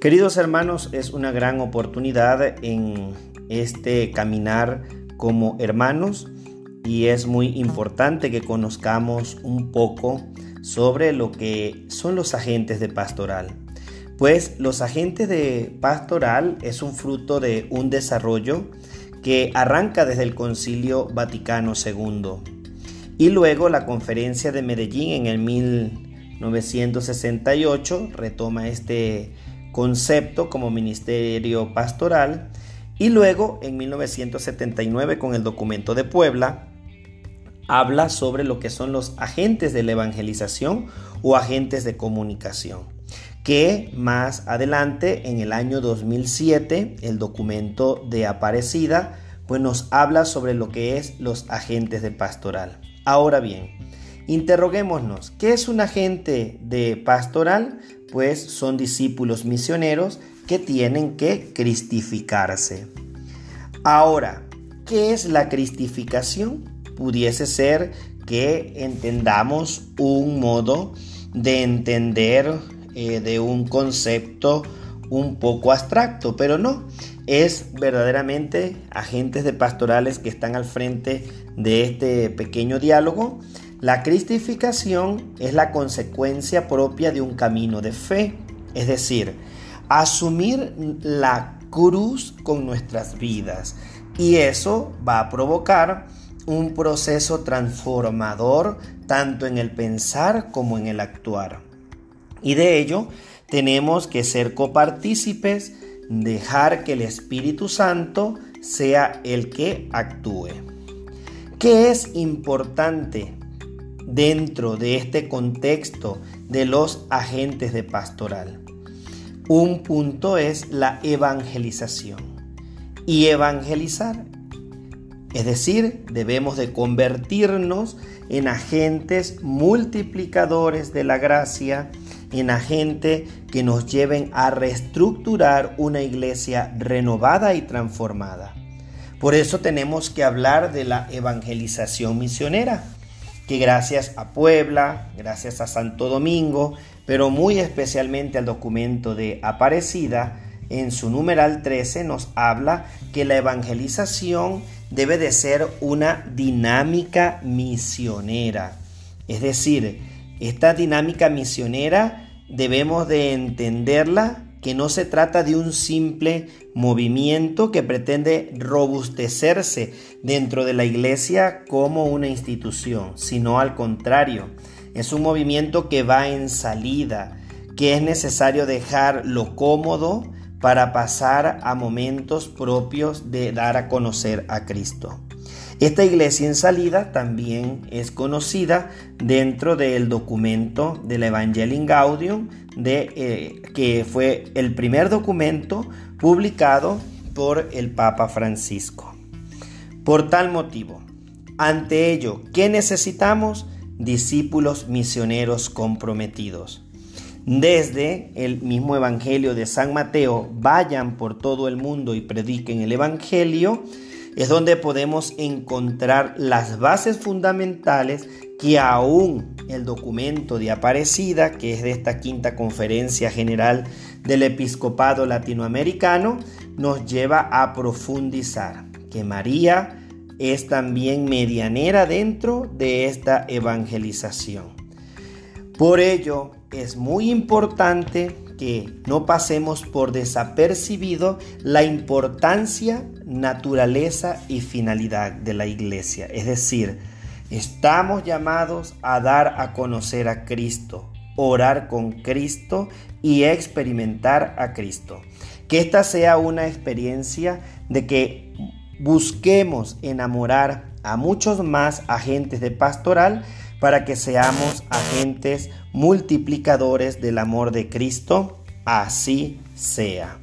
Queridos hermanos, es una gran oportunidad en este caminar como hermanos y es muy importante que conozcamos un poco sobre lo que son los agentes de pastoral. Pues los agentes de pastoral es un fruto de un desarrollo que arranca desde el Concilio Vaticano II y luego la Conferencia de Medellín en el 1968 retoma este concepto como ministerio pastoral y luego en 1979 con el documento de Puebla habla sobre lo que son los agentes de la evangelización o agentes de comunicación que más adelante en el año 2007 el documento de Aparecida pues nos habla sobre lo que es los agentes de pastoral. Ahora bien, interroguémonos, ¿qué es un agente de pastoral? pues son discípulos misioneros que tienen que cristificarse. Ahora, ¿qué es la cristificación? Pudiese ser que entendamos un modo de entender eh, de un concepto un poco abstracto, pero no, es verdaderamente agentes de pastorales que están al frente de este pequeño diálogo la cristificación es la consecuencia propia de un camino de fe, es decir, asumir la cruz con nuestras vidas. Y eso va a provocar un proceso transformador tanto en el pensar como en el actuar. Y de ello tenemos que ser copartícipes, dejar que el Espíritu Santo sea el que actúe. ¿Qué es importante dentro de este contexto de los agentes de pastoral. Un punto es la evangelización. Y evangelizar, es decir, debemos de convertirnos en agentes multiplicadores de la gracia, en agentes que nos lleven a reestructurar una iglesia renovada y transformada. Por eso tenemos que hablar de la evangelización misionera que gracias a Puebla, gracias a Santo Domingo, pero muy especialmente al documento de Aparecida, en su numeral 13 nos habla que la evangelización debe de ser una dinámica misionera. Es decir, esta dinámica misionera debemos de entenderla que no se trata de un simple movimiento que pretende robustecerse dentro de la iglesia como una institución, sino al contrario, es un movimiento que va en salida, que es necesario dejar lo cómodo para pasar a momentos propios de dar a conocer a Cristo. Esta iglesia en salida también es conocida dentro del documento de la Evangelium Gaudium, de, eh, que fue el primer documento publicado por el Papa Francisco. Por tal motivo, ante ello, ¿qué necesitamos? Discípulos misioneros comprometidos. Desde el mismo Evangelio de San Mateo, vayan por todo el mundo y prediquen el Evangelio, es donde podemos encontrar las bases fundamentales que aún el documento de Aparecida, que es de esta quinta conferencia general del episcopado latinoamericano, nos lleva a profundizar que María es también medianera dentro de esta evangelización. Por ello, es muy importante que no pasemos por desapercibido la importancia, naturaleza y finalidad de la iglesia. Es decir, estamos llamados a dar a conocer a Cristo, orar con Cristo y experimentar a Cristo. Que esta sea una experiencia de que busquemos enamorar a muchos más agentes de pastoral para que seamos agentes multiplicadores del amor de Cristo. Así sea.